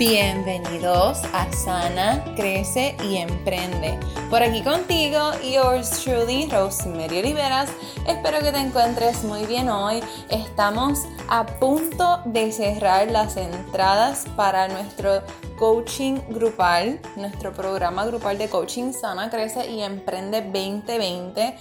Bienvenidos a Sana, Crece y Emprende. Por aquí contigo, yours truly, Rosemary Oliveras. Espero que te encuentres muy bien hoy. Estamos a punto de cerrar las entradas para nuestro coaching grupal, nuestro programa grupal de coaching Sana, Crece y Emprende 2020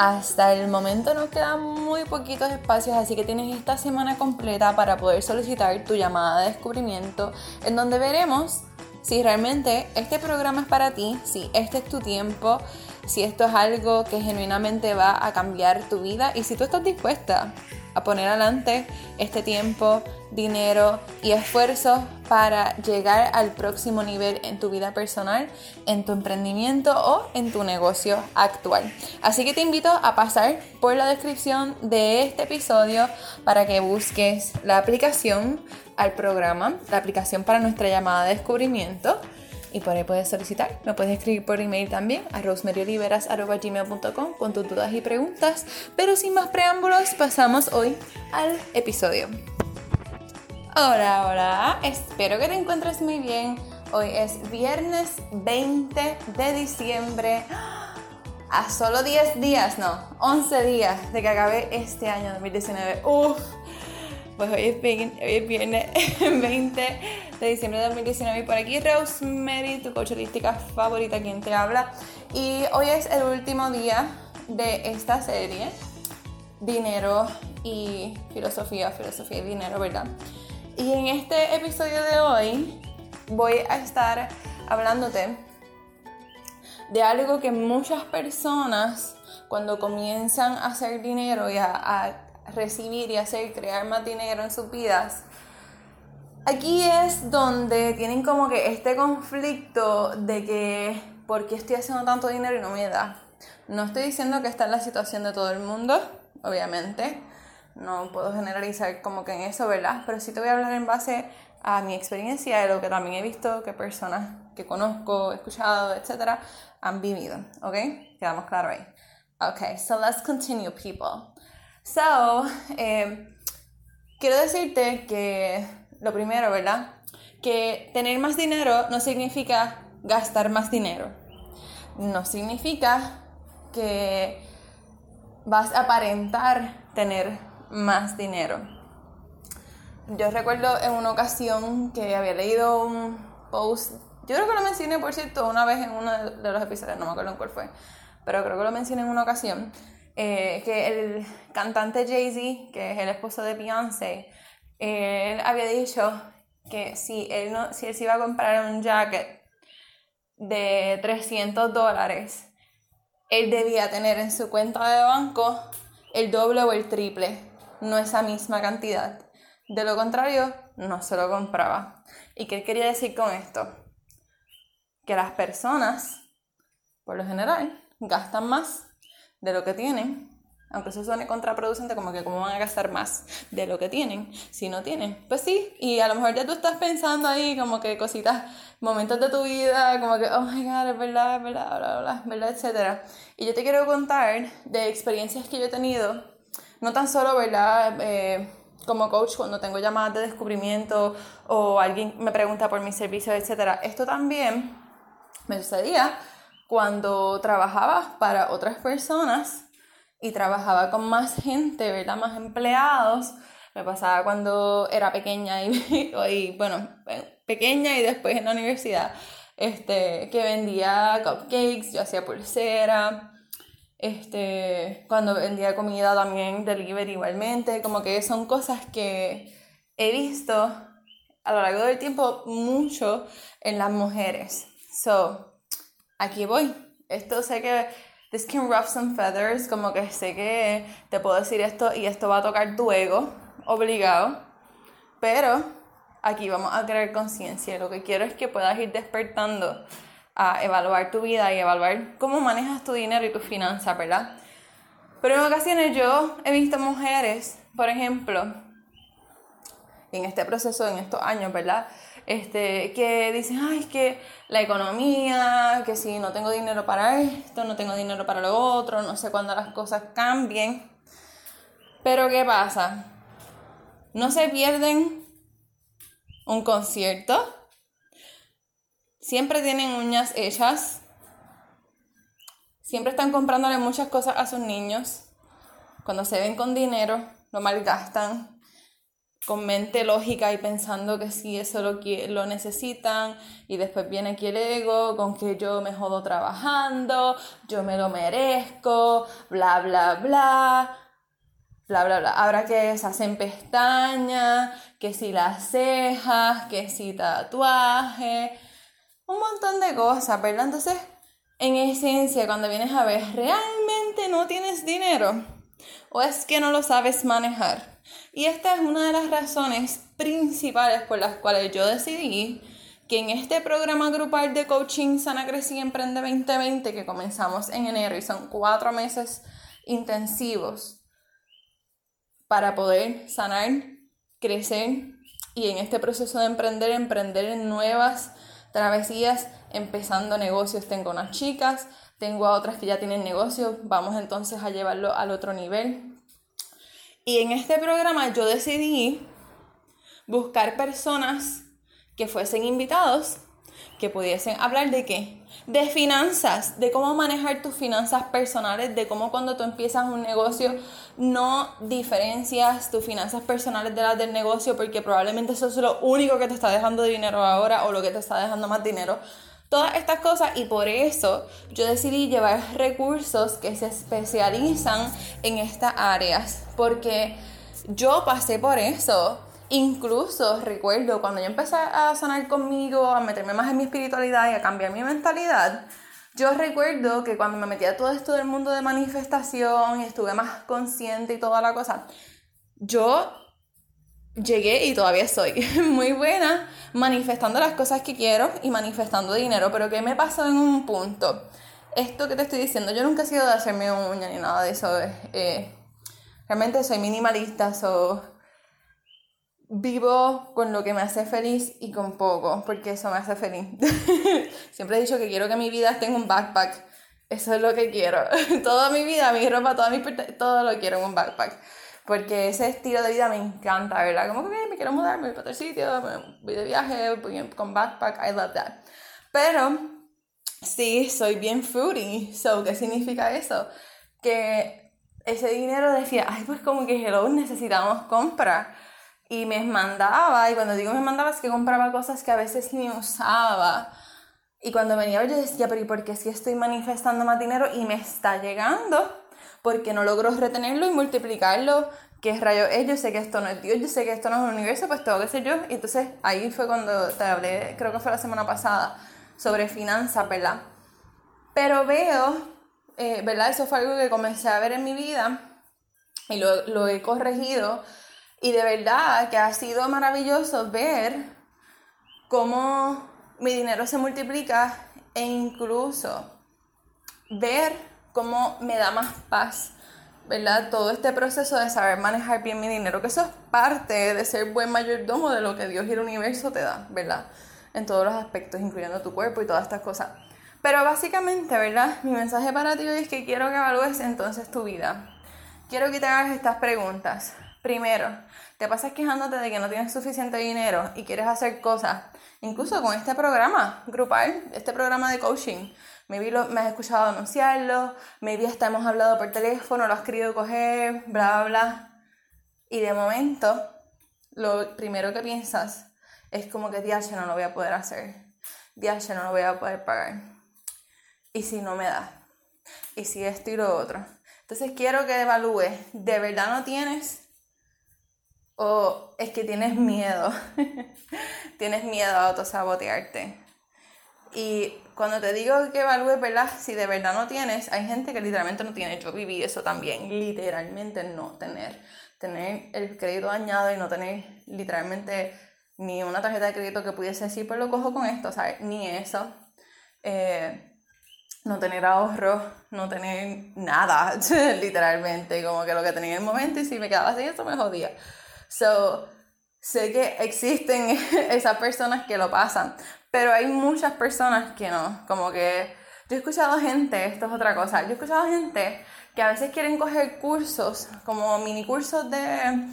hasta el momento nos quedan muy poquitos espacios, así que tienes esta semana completa para poder solicitar tu llamada de descubrimiento, en donde veremos si realmente este programa es para ti, si este es tu tiempo, si esto es algo que genuinamente va a cambiar tu vida y si tú estás dispuesta a poner adelante este tiempo, dinero y esfuerzo para llegar al próximo nivel en tu vida personal, en tu emprendimiento o en tu negocio actual. Así que te invito a pasar por la descripción de este episodio para que busques la aplicación al programa, la aplicación para nuestra llamada de descubrimiento y por ahí puedes solicitar. Me puedes escribir por email también a rosemaryoliveras.gmail.com con tus dudas y preguntas. Pero sin más preámbulos, pasamos hoy al episodio. Hola, hola, espero que te encuentres muy bien. Hoy es viernes 20 de diciembre. A solo 10 días, no, 11 días de que acabe este año 2019. Uf, pues hoy es, viernes 20 de diciembre de 2019 y por aquí Rosemary, tu coach holística favorita, quien te habla. Y hoy es el último día de esta serie, Dinero y Filosofía, Filosofía y Dinero, ¿verdad? Y en este episodio de hoy voy a estar hablándote de algo que muchas personas cuando comienzan a hacer dinero y a recibir y hacer crear más dinero en sus vidas, aquí es donde tienen como que este conflicto de que, ¿por qué estoy haciendo tanto dinero y no me da? No estoy diciendo que esta es la situación de todo el mundo, obviamente. No puedo generalizar como que en eso, ¿verdad? Pero sí te voy a hablar en base a mi experiencia, de lo que también he visto que personas que conozco, escuchado, etcétera, han vivido, ¿ok? Quedamos claro ahí. Ok, so let's continue, people. So, eh, quiero decirte que lo primero, ¿verdad? Que tener más dinero no significa gastar más dinero. No significa que vas a aparentar tener más dinero. Yo recuerdo en una ocasión que había leído un post, yo creo que lo mencioné, por cierto, una vez en uno de los episodios, no me acuerdo en cuál fue, pero creo que lo mencioné en una ocasión, eh, que el cantante Jay-Z, que es el esposo de Beyoncé, él había dicho que si él, no, si él se iba a comprar un jacket de 300 dólares, él debía tener en su cuenta de banco el doble o el triple, no esa misma cantidad. De lo contrario, no se lo compraba. ¿Y qué quería decir con esto? Que las personas, por lo general, gastan más de lo que tienen, aunque eso suene contraproducente, como que cómo van a gastar más de lo que tienen, si no tienen. Pues sí, y a lo mejor ya tú estás pensando ahí como que cositas, momentos de tu vida, como que, oh my god, es verdad, es verdad, bla, bla, bla, verdad, etc. Y yo te quiero contar de experiencias que yo he tenido, no tan solo, ¿verdad? Eh, como coach cuando tengo llamadas de descubrimiento o alguien me pregunta por mis servicios, etc. Esto también me sucedía cuando trabajaba para otras personas y trabajaba con más gente, ¿verdad? Más empleados. Me pasaba cuando era pequeña y, bueno, pequeña y después en la universidad, este, que vendía cupcakes, yo hacía pulsera, este, cuando vendía comida también, delivery igualmente, como que son cosas que he visto a lo largo del tiempo mucho en las mujeres. So, aquí voy. Esto sé que this can rough some feathers, como que sé que te puedo decir esto y esto va a tocar tu ego, obligado. Pero aquí vamos a crear conciencia. Lo que quiero es que puedas ir despertando a evaluar tu vida y evaluar cómo manejas tu dinero y tus finanzas, ¿verdad? Pero en ocasiones yo he visto mujeres, por ejemplo, en este proceso, en estos años, ¿verdad? Este, que dicen, ay, es que la economía, que si no tengo dinero para esto, no tengo dinero para lo otro, no sé cuándo las cosas cambien. Pero ¿qué pasa? No se pierden un concierto, siempre tienen uñas hechas, siempre están comprándole muchas cosas a sus niños, cuando se ven con dinero, lo malgastan, con mente lógica y pensando que sí, eso lo, lo necesitan y después viene aquí el ego con que yo me jodo trabajando, yo me lo merezco, bla, bla, bla, bla, bla, bla. Ahora que se hacen pestañas, que si las cejas, que si tatuaje, un montón de cosas, ¿verdad? Entonces, en esencia, cuando vienes a ver, ¿realmente no tienes dinero? ¿O es que no lo sabes manejar? Y esta es una de las razones principales por las cuales yo decidí que en este programa grupal de coaching Sana Crecí Emprende 2020 que comenzamos en enero y son cuatro meses intensivos para poder sanar, crecer y en este proceso de emprender, emprender en nuevas travesías, empezando negocios. Tengo unas chicas, tengo a otras que ya tienen negocios, vamos entonces a llevarlo al otro nivel. Y en este programa yo decidí buscar personas que fuesen invitados, que pudiesen hablar de qué? De finanzas, de cómo manejar tus finanzas personales, de cómo cuando tú empiezas un negocio no diferencias tus finanzas personales de las del negocio porque probablemente eso es lo único que te está dejando dinero ahora o lo que te está dejando más dinero todas estas cosas y por eso yo decidí llevar recursos que se especializan en estas áreas, porque yo pasé por eso. Incluso recuerdo cuando yo empecé a sanar conmigo, a meterme más en mi espiritualidad y a cambiar mi mentalidad, yo recuerdo que cuando me metí a todo esto del mundo de manifestación y estuve más consciente y toda la cosa, yo llegué y todavía soy muy buena manifestando las cosas que quiero y manifestando dinero, pero ¿qué me pasó en un punto? Esto que te estoy diciendo, yo nunca he sido de hacerme uña ni nada de eso. Eh, realmente soy minimalista, so, vivo con lo que me hace feliz y con poco, porque eso me hace feliz. Siempre he dicho que quiero que mi vida esté en un backpack. Eso es lo que quiero. toda mi vida, mi ropa, toda mi todo lo quiero en un backpack porque ese estilo de vida me encanta, ¿verdad? Como que me quiero mudar, me voy para otro sitio, voy de viaje, voy con backpack, I love that. Pero sí, soy bien foodie, so, ¿qué significa eso? Que ese dinero decía, ay, pues como que hello, necesitamos comprar. Y me mandaba, y cuando digo me mandaba es que compraba cosas que a veces ni usaba. Y cuando venía yo decía, pero ¿y por qué si estoy manifestando más dinero y me está llegando? Porque no logro retenerlo y multiplicarlo. ¿Qué rayo es? Yo sé que esto no es Dios, yo sé que esto no es un universo, pues tengo que ser yo. Y entonces ahí fue cuando te hablé, creo que fue la semana pasada, sobre finanzas, ¿verdad? Pero veo, eh, ¿verdad? Eso fue algo que comencé a ver en mi vida y lo, lo he corregido. Y de verdad que ha sido maravilloso ver cómo mi dinero se multiplica e incluso ver cómo me da más paz, ¿verdad? Todo este proceso de saber manejar bien mi dinero, que eso es parte de ser buen mayordomo de lo que Dios y el universo te da, ¿verdad? En todos los aspectos, incluyendo tu cuerpo y todas estas cosas. Pero básicamente, ¿verdad? Mi mensaje para ti hoy es que quiero que evalúes entonces tu vida. Quiero que te hagas estas preguntas. Primero, ¿te pasas quejándote de que no tienes suficiente dinero y quieres hacer cosas? Incluso con este programa grupal, este programa de coaching, Maybe lo, me has escuchado anunciarlo, maybe hasta hemos hablado por teléfono, lo has querido coger, bla, bla. Y de momento, lo primero que piensas es como que, DH no lo voy a poder hacer. DH no lo voy a poder pagar. ¿Y si no me da? ¿Y si esto y lo otro? Entonces quiero que evalúes, ¿de verdad no tienes? ¿O es que tienes miedo? tienes miedo a autosabotearte. Y cuando te digo que evalúes, ¿verdad? Si de verdad no tienes, hay gente que literalmente no tiene. Yo viví eso también, literalmente no tener. Tener el crédito dañado y no tener literalmente ni una tarjeta de crédito que pudiese decir, pues lo cojo con esto, ¿sabes? Ni eso. Eh, no tener ahorro, no tener nada, literalmente, como que lo que tenía en el momento y si me quedaba así, eso me jodía. So, sé que existen esas personas que lo pasan, pero hay muchas personas que no, como que yo he escuchado gente, esto es otra cosa, yo he escuchado gente que a veces quieren coger cursos, como mini cursos de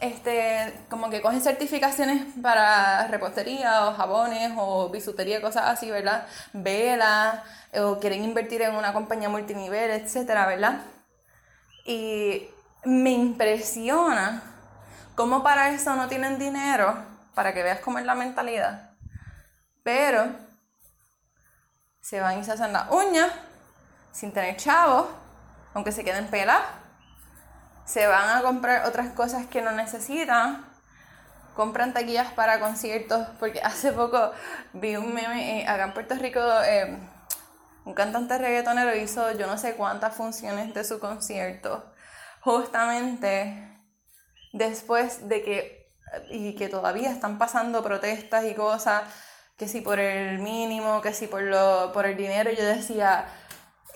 este, como que cogen certificaciones para repostería o jabones o bisutería, cosas así, ¿verdad? Velas, o quieren invertir en una compañía multinivel, etcétera, ¿verdad? Y me impresiona cómo para eso no tienen dinero, para que veas cómo es la mentalidad. Pero se van y se hacen las uñas sin tener chavos, aunque se queden peladas. Se van a comprar otras cosas que no necesitan, compran taquillas para conciertos, porque hace poco vi un meme eh, acá en Puerto Rico, eh, un cantante reggaetonero hizo yo no sé cuántas funciones de su concierto, justamente después de que, y que todavía están pasando protestas y cosas, que si por el mínimo, que si por, lo, por el dinero, yo decía,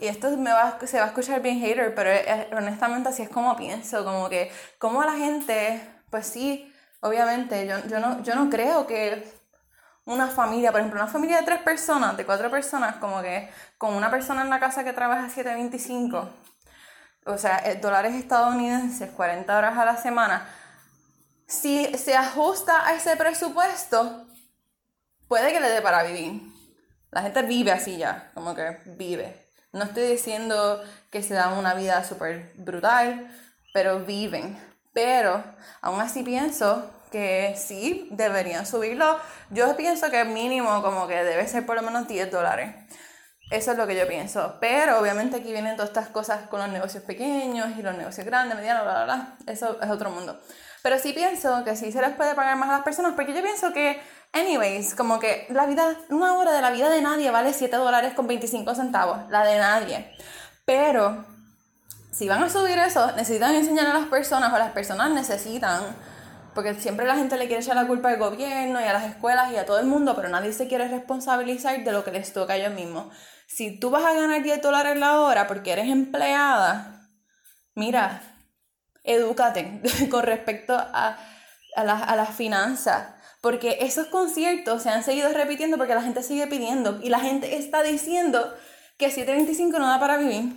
y esto me va, se va a escuchar bien hater, pero honestamente así es como pienso, como que, como la gente, pues sí, obviamente, yo, yo, no, yo no creo que una familia, por ejemplo, una familia de tres personas, de cuatro personas, como que con una persona en la casa que trabaja 7.25, o sea, eh, dólares estadounidenses, 40 horas a la semana, si se ajusta a ese presupuesto, puede que le dé para vivir. La gente vive así ya, como que vive. No estoy diciendo que se dan una vida súper brutal, pero viven. Pero aún así pienso que sí, deberían subirlo. Yo pienso que mínimo como que debe ser por lo menos 10 dólares. Eso es lo que yo pienso. Pero obviamente aquí vienen todas estas cosas con los negocios pequeños y los negocios grandes, medianos, bla, bla, bla. Eso es otro mundo. Pero sí pienso que sí se les puede pagar más a las personas porque yo pienso que Anyways, como que la vida, una hora de la vida de nadie vale 7 dólares con 25 centavos, la de nadie. Pero si van a subir eso, necesitan enseñar a las personas o las personas necesitan, porque siempre la gente le quiere echar la culpa al gobierno y a las escuelas y a todo el mundo, pero nadie se quiere responsabilizar de lo que les toca a ellos mismos. Si tú vas a ganar 10 dólares la hora porque eres empleada, mira, edúcate con respecto a, a, a las finanzas porque esos conciertos se han seguido repitiendo porque la gente sigue pidiendo y la gente está diciendo que 725 no da para vivir.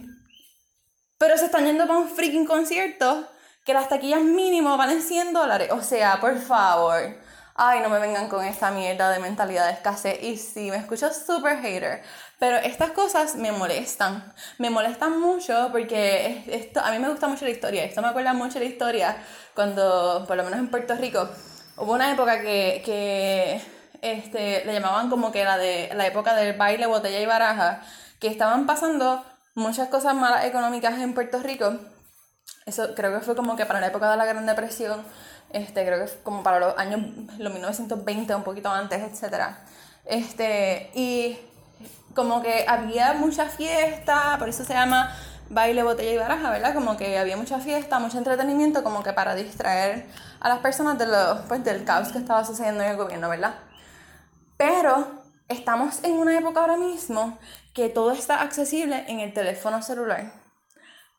Pero se están yendo para un freaking concierto que las taquillas mínimo valen 100 dólares. O sea, por favor. Ay, no me vengan con esta mierda de mentalidad de escasez. Y sí, me escucho súper hater. Pero estas cosas me molestan. Me molestan mucho porque esto, a mí me gusta mucho la historia. Esto me acuerda mucho la historia cuando, por lo menos en Puerto Rico, Hubo una época que, que este, le llamaban como que la de la época del baile, botella y baraja, que estaban pasando muchas cosas malas económicas en Puerto Rico. Eso creo que fue como que para la época de la Gran Depresión, este, creo que fue como para los años los 1920, un poquito antes, etc. Este, y como que había mucha fiesta, por eso se llama baile, botella y baraja, ¿verdad? Como que había mucha fiesta, mucho entretenimiento, como que para distraer a las personas de lo, pues, del caos que estaba sucediendo en el gobierno, ¿verdad? Pero estamos en una época ahora mismo que todo está accesible en el teléfono celular.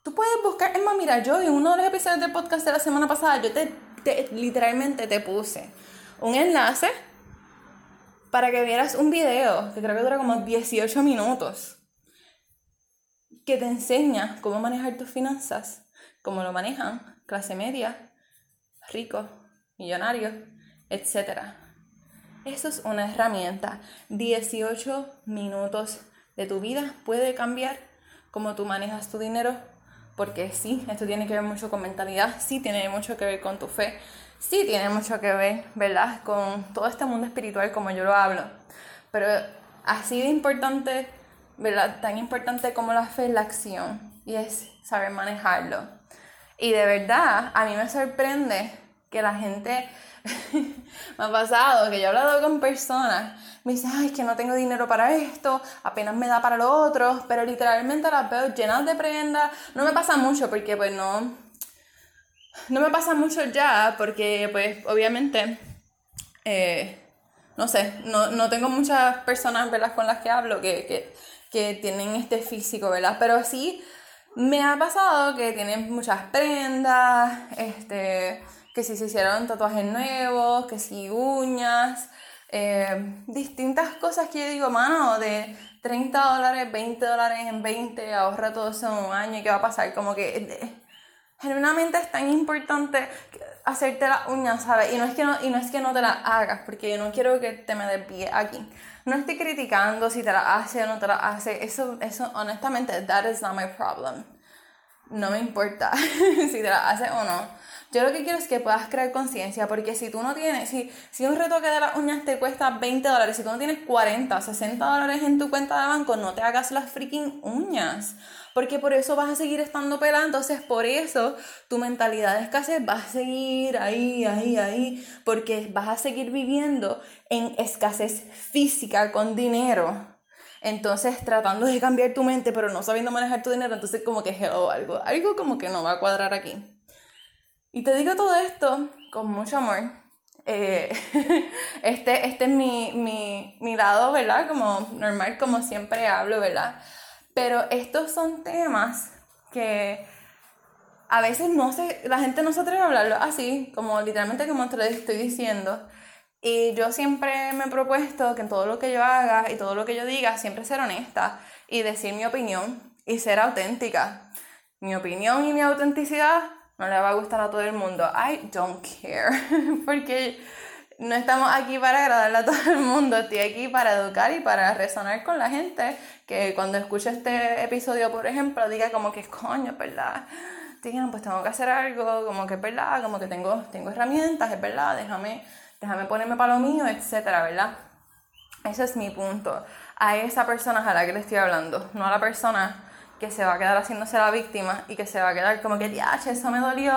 Tú puedes buscar, es más, mira, yo en uno de los episodios del podcast de la semana pasada, yo te, te literalmente te puse un enlace para que vieras un video que creo que dura como 18 minutos que te enseña cómo manejar tus finanzas, cómo lo manejan clase media, ricos, millonarios, etc. Eso es una herramienta. 18 minutos de tu vida puede cambiar cómo tú manejas tu dinero, porque sí, esto tiene que ver mucho con mentalidad, sí tiene mucho que ver con tu fe, sí tiene mucho que ver, ¿verdad?, con todo este mundo espiritual como yo lo hablo. Pero así de importante ¿verdad? Tan importante como la fe es la acción y es saber manejarlo. Y de verdad, a mí me sorprende que la gente, me ha pasado, que yo he hablado con personas, me dicen, ay, es que no tengo dinero para esto, apenas me da para lo otro, pero literalmente las veo llenas de prendas. No me pasa mucho porque pues no, no me pasa mucho ya porque pues obviamente, eh, no sé, no, no, tengo muchas personas ¿verdad? con las que hablo que, que que tienen este físico, ¿verdad? Pero sí me ha pasado que tienen muchas prendas, este, que si se hicieron tatuajes nuevos, que si uñas, eh, distintas cosas que yo digo, mano, de 30 dólares, 20 dólares en 20, ahorra todo eso en un año y qué va a pasar. Como que eh, genuinamente es tan importante. hacerte las uñas, ¿sabes? Y no, es que no, y no es que no te las hagas, porque yo no quiero que te me desvíe aquí. No estoy criticando si te la hace o no te la hace. Eso, eso, honestamente, that is not my problem. No me importa si te la hace o no. Yo lo que quiero es que puedas crear conciencia, porque si tú no tienes, si, si un retoque de las uñas te cuesta 20 dólares, si tú no tienes 40, 60 dólares en tu cuenta de banco, no te hagas las freaking uñas porque por eso vas a seguir estando pelada, entonces por eso tu mentalidad de escasez va a seguir ahí, ahí, ahí, porque vas a seguir viviendo en escasez física con dinero. Entonces, tratando de cambiar tu mente, pero no sabiendo manejar tu dinero, entonces como que algo, algo como que no va a cuadrar aquí. Y te digo todo esto con mucho amor. Eh, este, este es mi, mi, mi lado, ¿verdad? Como normal, como siempre hablo, ¿verdad? Pero estos son temas que a veces no se, la gente no se atreve a hablarlo así, como literalmente como te lo estoy diciendo. Y yo siempre me he propuesto que en todo lo que yo haga y todo lo que yo diga, siempre ser honesta y decir mi opinión y ser auténtica. Mi opinión y mi autenticidad no le va a gustar a todo el mundo. I don't care. Porque no estamos aquí para agradarle a todo el mundo, estoy aquí para educar y para resonar con la gente que cuando escuche este episodio, por ejemplo, diga como que coño, ¿verdad? Digan, pues tengo que hacer algo, como que es verdad, como que tengo, tengo herramientas, es verdad, déjame, déjame ponerme para lo mío, etcétera, ¿verdad? Ese es mi punto. A esa persona a la que le estoy hablando, no a la persona que se va a quedar haciéndose la víctima y que se va a quedar como que, ya, eso me dolió,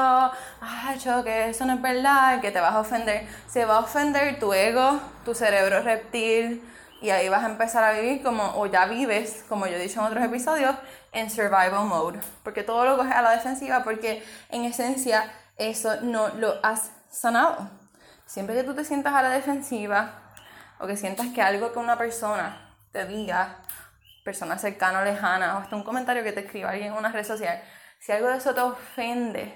ay, que eso no es verdad, que te vas a ofender. Se va a ofender tu ego, tu cerebro reptil, y ahí vas a empezar a vivir como, o ya vives, como yo he dicho en otros episodios, en survival mode. Porque todo lo coges a la defensiva, porque en esencia eso no lo has sanado. Siempre que tú te sientas a la defensiva, o que sientas que algo que una persona te diga persona cercana o lejana, o hasta un comentario que te escriba alguien en una red social, si algo de eso te ofende,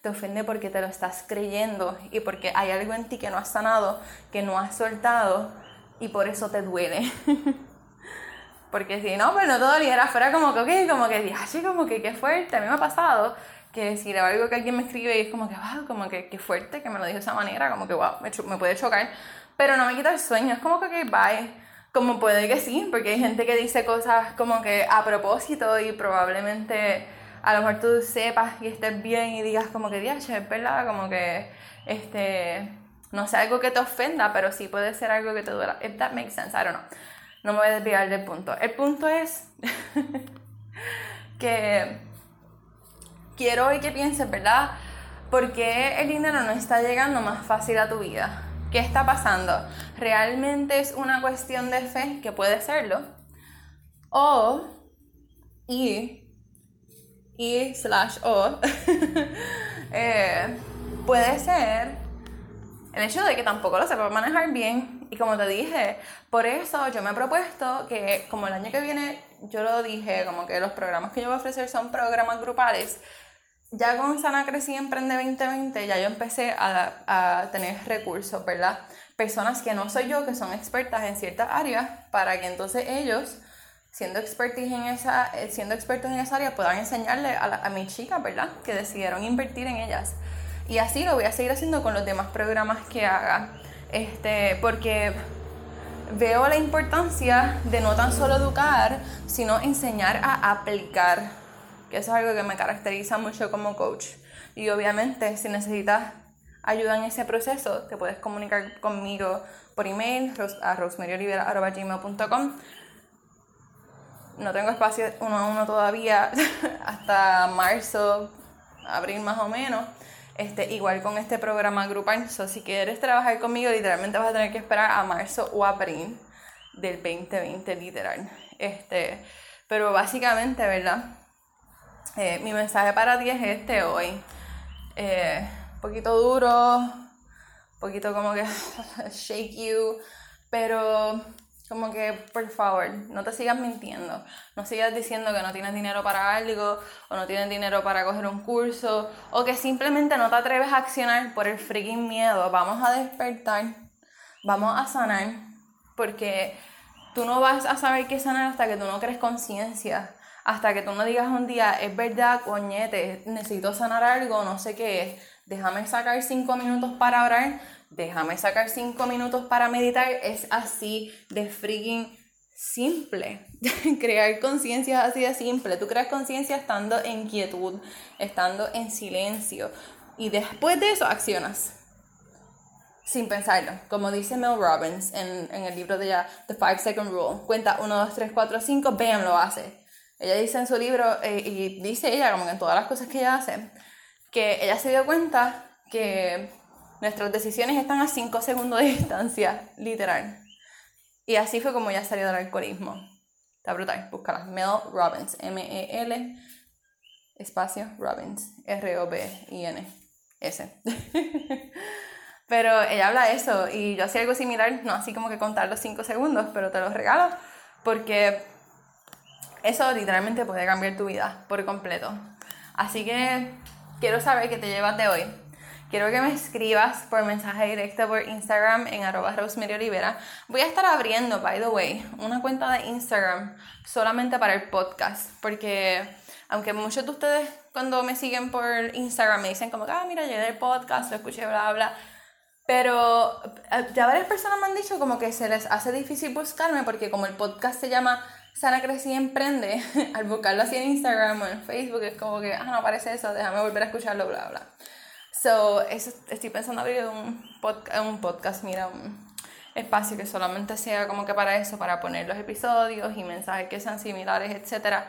te ofende porque te lo estás creyendo y porque hay algo en ti que no has sanado, que no has soltado y por eso te duele. porque si no, pues no te doliera, fuera como que, ok, como que, así como que qué fuerte, a mí me ha pasado que si algo que alguien me escribe y es como que, wow, como que qué fuerte que me lo dijo de esa manera, como que, wow, me, me puede chocar, pero no me quita el sueño, es como que, ok, bye como puede que sí, porque hay gente que dice cosas como que a propósito y probablemente a lo mejor tú sepas y estés bien y digas como que, diache, es verdad, como que, este, no sé, algo que te ofenda, pero sí puede ser algo que te duela. If that makes sense, I don't know. No me voy a desviar del punto. El punto es que quiero hoy que pienses, ¿verdad? ¿Por qué el dinero no está llegando más fácil a tu vida? ¿Qué está pasando? ¿Realmente es una cuestión de fe? Que puede serlo. O, y, y slash o, eh, puede ser el hecho de que tampoco lo sepa manejar bien. Y como te dije, por eso yo me he propuesto que como el año que viene, yo lo dije, como que los programas que yo voy a ofrecer son programas grupales ya con Sana Crecí Emprende 2020 ya yo empecé a, a, tener recursos, ¿verdad? Personas que no soy yo, que son expertas en ciertas áreas, para que entonces ellos, siendo, en esa, eh, siendo expertos en esa área, puedan enseñarle a, a mis chicas, ¿verdad? Que decidieron invertir en ellas. Y así lo voy a seguir haciendo con los demás programas que haga. Este, porque veo la importancia de no tan solo educar, sino enseñar a aplicar que eso es algo que me caracteriza mucho como coach. Y obviamente, si necesitas ayuda en ese proceso, te puedes comunicar conmigo por email a rosemariolivera.com. No tengo espacio uno a uno todavía hasta marzo, abril más o menos. Este, igual con este programa grupal. So, si quieres trabajar conmigo, literalmente vas a tener que esperar a marzo o abril del 2020, literal. Este, pero básicamente, ¿verdad? Eh, mi mensaje para ti es este hoy. Un eh, poquito duro, un poquito como que shake you, pero como que por favor, no te sigas mintiendo. No sigas diciendo que no tienes dinero para algo, o no tienes dinero para coger un curso, o que simplemente no te atreves a accionar por el freaking miedo. Vamos a despertar, vamos a sanar, porque tú no vas a saber qué sanar hasta que tú no crees conciencia hasta que tú no digas un día, es verdad, coñete, necesito sanar algo, no sé qué déjame sacar cinco minutos para orar, déjame sacar cinco minutos para meditar, es así de freaking simple. Crear conciencia así de simple. Tú creas conciencia estando en quietud, estando en silencio. Y después de eso accionas. Sin pensarlo. Como dice Mel Robbins en, el libro de ya, The Five Second Rule. Cuenta 1, 2, 3, 4, 5, bam, lo hace. Ella dice en su libro, eh, y dice ella, como en todas las cosas que ella hace, que ella se dio cuenta que nuestras decisiones están a 5 segundos de distancia, literal. Y así fue como ella salió del alcoholismo. Está brutal, búscala. Mel Robbins, M-E-L, espacio Robbins, R-O-B-I-N-S. pero ella habla de eso y yo hacía algo similar, no así como que contar los 5 segundos, pero te los regalo porque eso literalmente puede cambiar tu vida por completo. Así que quiero saber qué te llevas de hoy. Quiero que me escribas por mensaje directo por Instagram en arroba Olivera. Voy a estar abriendo, by the way, una cuenta de Instagram solamente para el podcast. Porque aunque muchos de ustedes cuando me siguen por Instagram me dicen como ah, mira, llegué el podcast, lo escuché, bla, bla. Pero eh, ya varias personas me han dicho como que se les hace difícil buscarme porque como el podcast se llama Sara Crecí Emprende, al buscarlo así en Instagram o en Facebook es como que, ah, no aparece eso, déjame volver a escucharlo, bla, bla. So, eso, estoy pensando abrir un, un podcast, mira, un espacio que solamente sea como que para eso, para poner los episodios y mensajes que sean similares, etcétera,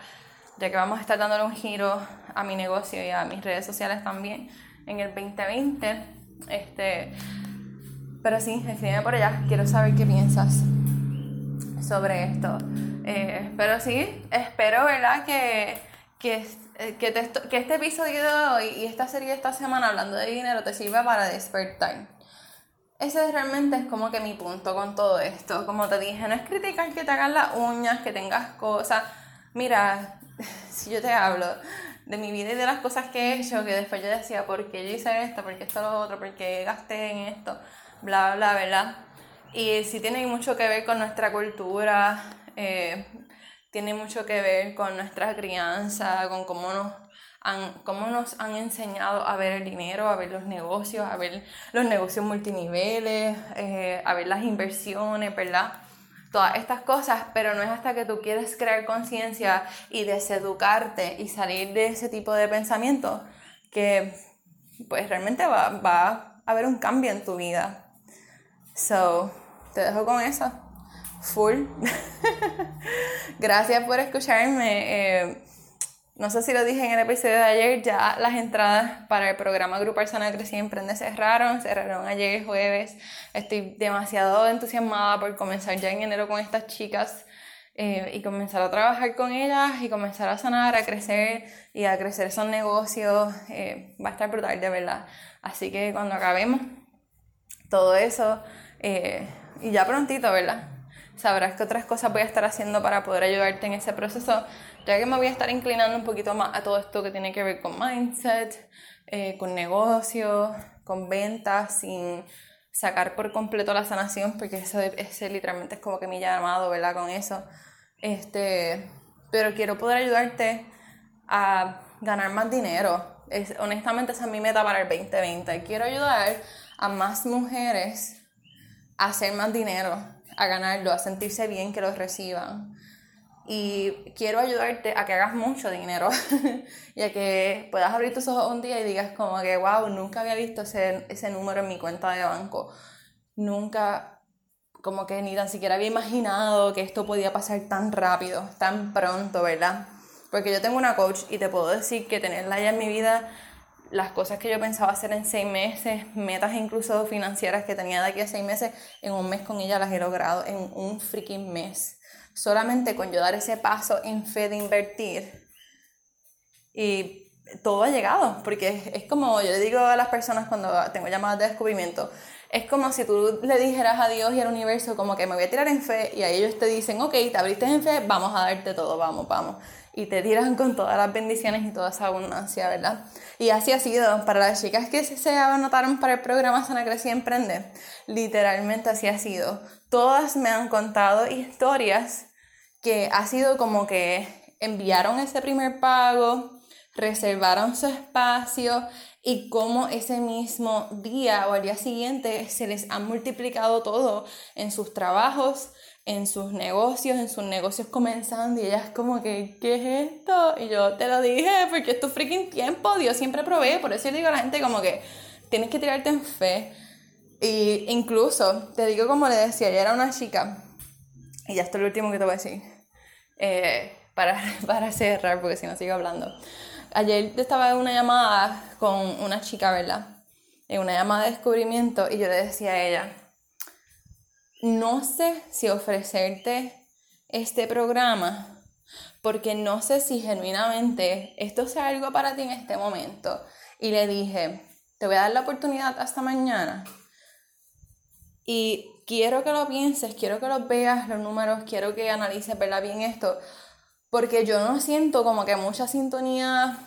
ya que vamos a estar dándole un giro a mi negocio y a mis redes sociales también en el 2020. Este, pero sí, escríbeme por allá, quiero saber qué piensas sobre esto. Eh, pero sí, espero, ¿verdad? Que, que, eh, que, que, este episodio de hoy y esta serie de esta semana hablando de dinero te sirva para despertar. Ese realmente es como que mi punto con todo esto. Como te dije, no es criticar que te hagan las uñas, que tengas cosas. Mira, si yo te hablo de mi vida y de las cosas que he hecho, que después yo decía, ¿por qué yo hice esto? ¿Por qué esto lo otro? ¿Por qué gasté en esto? Bla, bla, ¿verdad? Y sí tiene mucho que ver con nuestra cultura, eh, tiene mucho que ver con nuestra crianza, con cómo nos, han, cómo nos han enseñado a ver el dinero, a ver los negocios, a ver los negocios multiniveles, eh, a ver las inversiones, ¿verdad? Todas estas cosas, pero no es hasta que tú quieres crear conciencia y deseducarte y salir de ese tipo de pensamiento que pues realmente va, va a haber un cambio en tu vida. So, te dejo con eso. Full. Gracias por escucharme. Eh, no sé si lo dije en el episodio de ayer, ya las entradas para el programa Grupo Sana Crecí Emprende cerraron, cerraron ayer jueves. Estoy demasiado entusiasmada por comenzar ya en enero con estas chicas eh, y comenzar a trabajar con ellas y comenzar a sanar, a crecer y a crecer esos negocios. Eh, va a estar brutal, de verdad. Así que cuando acabemos todo eso, y ya prontito, ¿verdad? Sabrás qué otras cosas voy a estar haciendo para poder ayudarte en ese proceso, ya que me voy a estar inclinando un poquito más a todo esto que tiene que ver con mindset, eh, con negocios, con ventas, sin sacar por completo la sanación, porque eso ese literalmente es como que mi llamado, ¿verdad? Con eso. Este, pero quiero poder ayudarte a ganar más dinero. Es, honestamente, esa es mi meta para el 2020. Quiero ayudar a más mujeres hacer más dinero, a ganarlo, a sentirse bien que lo reciban. Y quiero ayudarte a que hagas mucho dinero y a que puedas abrir tus ojos un día y digas como que, wow, nunca había visto ese, ese número en mi cuenta de banco. Nunca, como que ni tan siquiera había imaginado que esto podía pasar tan rápido, tan pronto, ¿verdad? Porque yo tengo una coach y te puedo decir que tenerla ya en mi vida las cosas que yo pensaba hacer en seis meses, metas incluso financieras que tenía de aquí a seis meses, en un mes con ella las he logrado en un freaking mes. Solamente con yo dar ese paso en fe de invertir. Y todo ha llegado, porque es, como yo le digo a las personas cuando tengo llamadas de descubrimiento, es como si tú le dijeras a Dios y al universo como que me voy a tirar en fe y a ellos te dicen, ok, te abriste en fe, vamos a darte todo, vamos, vamos y te tiran con todas las bendiciones y toda esa abundancia, ¿verdad? Y así ha sido para las chicas que se anotaron para el programa Sana Crecí Emprende. Literalmente así ha sido. Todas me han contado historias que ha sido como que enviaron ese primer pago, reservaron su espacio y cómo ese mismo día o al día siguiente se les ha multiplicado todo en sus trabajos, en sus negocios, en sus negocios comenzando y ellas como que, ¿qué es esto? Y yo te lo dije porque es tu freaking tiempo, Dios siempre provee, por eso yo digo a la gente como que tienes que tirarte en fe. Y incluso, te digo como le decía, ella era una chica, y ya esto es lo último que te voy a decir, eh, para, para cerrar, porque si no sigo hablando. Ayer estaba en una llamada con una chica, ¿verdad? En una llamada de descubrimiento y yo le decía a ella, no sé si ofrecerte este programa porque no sé si genuinamente esto sea algo para ti en este momento. Y le dije, te voy a dar la oportunidad hasta mañana. Y quiero que lo pienses, quiero que lo veas, los números, quiero que analices bien esto, porque yo no siento como que mucha sintonía,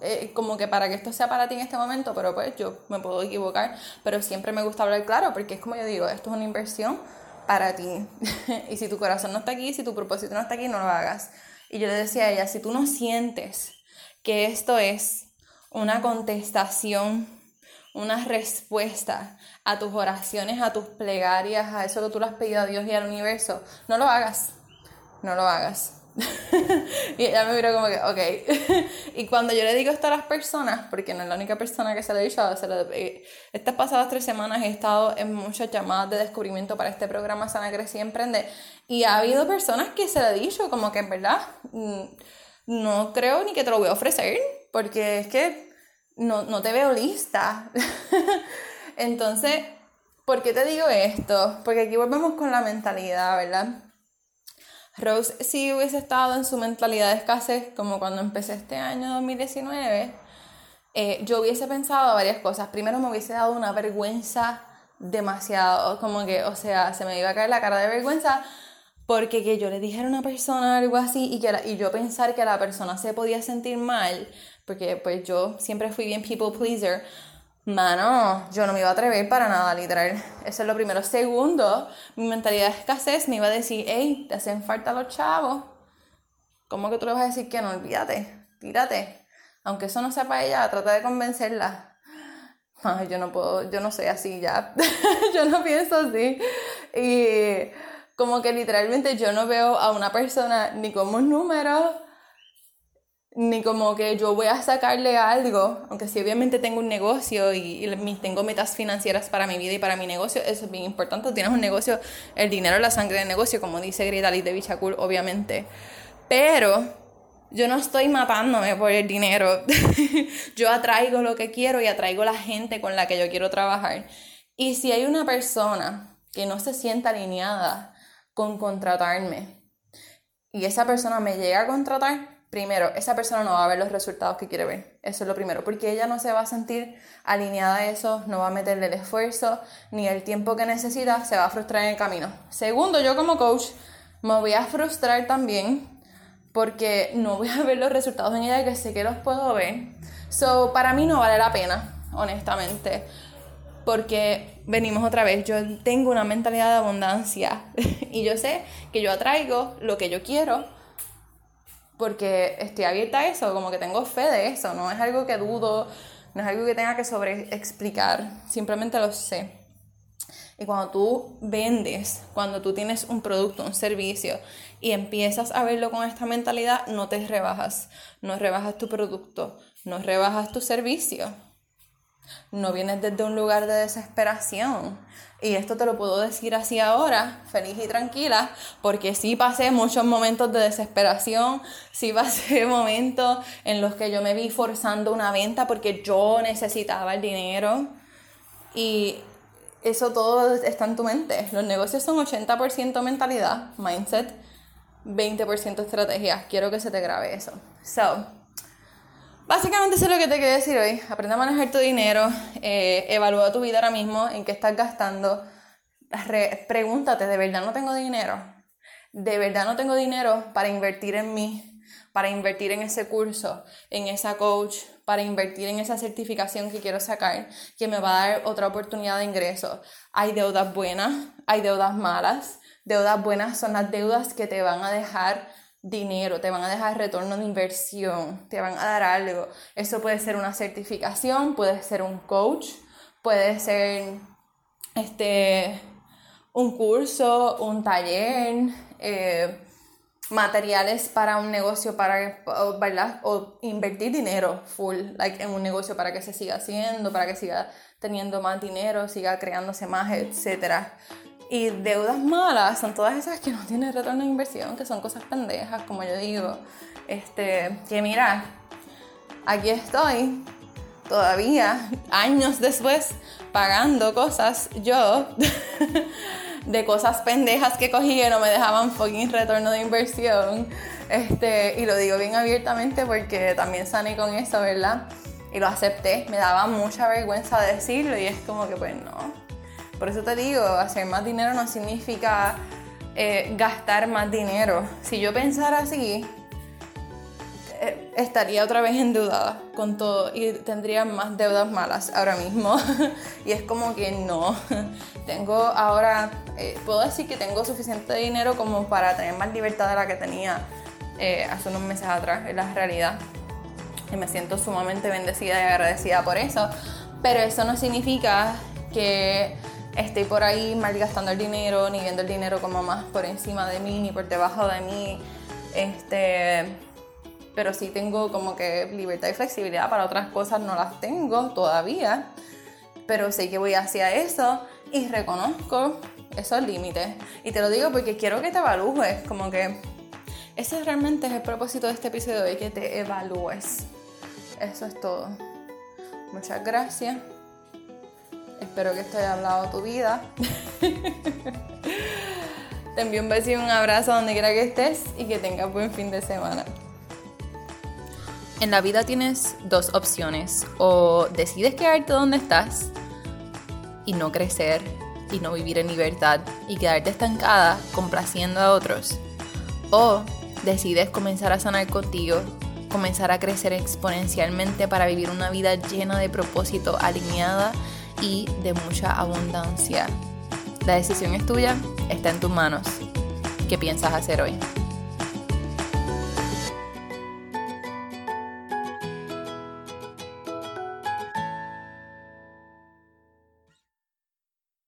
eh, como que para que esto sea para ti en este momento, pero pues yo me puedo equivocar, pero siempre me gusta hablar claro, porque es como yo digo, esto es una inversión para ti. y si tu corazón no está aquí, si tu propósito no está aquí, no lo hagas. Y yo le decía a ella, si tú no sientes que esto es una contestación, una respuesta a tus oraciones, a tus plegarias, a eso que tú le has pedido a Dios y al universo, no lo hagas. No lo hagas. y ella me miró como que, ok. y cuando yo le digo esto a las personas, porque no es la única persona que se lo he dicho, estas pasadas tres semanas he estado en muchas llamadas de descubrimiento para este programa Sana Crecí Emprende. Y ha habido personas que se lo he dicho, como que en verdad, mm, no creo ni que te lo voy a ofrecer, porque es que no, no te veo lista. Entonces, ¿por qué te digo esto? Porque aquí volvemos con la mentalidad, ¿verdad? Rose, si hubiese estado en su mentalidad de escasez, como cuando empecé este año 2019, eh, yo hubiese pensado varias cosas. Primero, me hubiese dado una vergüenza demasiado, como que, o sea, se me iba a caer la cara de vergüenza porque que yo le dijera a una persona algo así y, que y yo pensar que la persona se podía sentir mal, porque pues yo siempre fui bien people pleaser, Mano, yo no me iba a atrever para nada, literal. Eso es lo primero. Segundo, mi mentalidad de escasez me iba a decir, hey, te hacen falta los chavos. ¿Cómo que tú le vas a decir que no? Olvídate, tírate. Aunque eso no sea para ella, trata de convencerla. Ay, yo no puedo, yo no soy así ya. yo no pienso así. Y como que literalmente yo no veo a una persona ni como un número, ni como que yo voy a sacarle algo, aunque si obviamente tengo un negocio y, tengo metas financieras para mi vida y para mi negocio, eso es bien importante. Tienes un negocio, el dinero es la sangre del negocio, como dice Greta Lee de Bichacul, obviamente. Pero yo no estoy matándome por el dinero. yo atraigo lo que quiero y atraigo la gente con la que yo quiero trabajar. Y si hay una persona que no se sienta alineada con contratarme y esa persona me llega a contratar, primero, esa persona no va a ver los resultados que quiere ver. Eso es lo primero, porque ella no se va a sentir alineada a eso, no va a meterle el esfuerzo ni el tiempo que necesita, se va a frustrar en el camino. Segundo, yo como coach me voy a frustrar también porque no voy a ver los resultados en ella que sé que los puedo ver. So, para mí no vale la pena, honestamente. Porque venimos otra vez, yo tengo una mentalidad de abundancia y yo sé que yo atraigo lo que yo quiero porque estoy abierta a eso, como que tengo fe de eso, no es algo que dudo, no es algo que tenga que sobre explicar, simplemente lo sé. Y cuando tú vendes, cuando tú tienes un producto, un servicio y empiezas a verlo con esta mentalidad, no te rebajas, no rebajas tu producto, no rebajas tu servicio. No vienes desde un lugar de desesperación. Y esto te lo puedo decir así ahora, feliz y tranquila, porque sí pasé muchos momentos de desesperación, sí pasé momentos en los que yo me vi forzando una venta porque yo necesitaba el dinero. Y eso todo está en tu mente. Los negocios son 80% mentalidad, mindset, 20% estrategia. Quiero que se te grabe eso. So, Básicamente eso es lo que te quería decir hoy. Aprende a manejar tu dinero, eh, evalúa tu vida ahora mismo, en qué estás gastando. pregúntate, ¿de verdad no tengo dinero? ¿De verdad no tengo dinero para invertir en mí? Para invertir en ese curso, en esa coach, para invertir en esa certificación que quiero sacar, que me va a dar otra oportunidad de ingreso. Hay deudas buenas, hay deudas malas. Deudas buenas son las deudas que te van a dejar dinero, te van a dejar retorno de inversión, te van a dar algo. Eso puede ser una certificación, puede ser un coach, puede ser este, un curso, un taller, eh, materiales para un negocio, para, ¿verdad? O invertir dinero full, like, en un negocio para que se siga haciendo, para que siga teniendo más dinero, siga creándose más, etc. Y deudas malas son todas esas que no tienen retorno de inversión, que son cosas pendejas, como yo digo. Este, que mira, aquí estoy, todavía, años después, pagando cosas yo de cosas pendejas que cogí que no me dejaban fucking retorno de inversión. Este, y lo digo bien abiertamente porque también sané con eso, ¿verdad? Y lo acepté. Me daba mucha vergüenza decirlo y es como que, pues no. Por eso te digo, hacer más dinero no significa eh, gastar más dinero. Si yo pensara así, eh, estaría otra vez endeudada con todo y tendría más deudas malas ahora mismo. y es como que no. tengo ahora, eh, puedo decir que tengo suficiente dinero como para tener más libertad de la que tenía hace unos meses atrás, en la realidad. Y me siento sumamente bendecida y agradecida por eso. Pero eso no significa que estoy por ahí malgastando el dinero, ni viendo el dinero como más por encima de mí, ni por debajo de mí. Este pero sí tengo como que libertad y flexibilidad para otras cosas, no las tengo todavía, pero sé que voy hacia eso y reconozco esos límites. Y te lo digo porque quiero que te evalúes, como que ese realmente es el propósito de este episodio de que te evalúes. Eso es todo. Muchas gracias. Espero que esto haya hablado tu vida. te envío un beso y un abrazo donde quiera que estés y que tengas buen fin de semana. En la vida tienes dos opciones. O decides quedarte donde estás y no crecer y no vivir en libertad y quedarte estancada complaciendo a otros. O decides comenzar a sanar contigo, comenzar a crecer exponencialmente para vivir una vida llena de propósito, alineada y de mucha abundancia. La decisión es tuya, está en tus manos. ¿Qué piensas hacer hoy?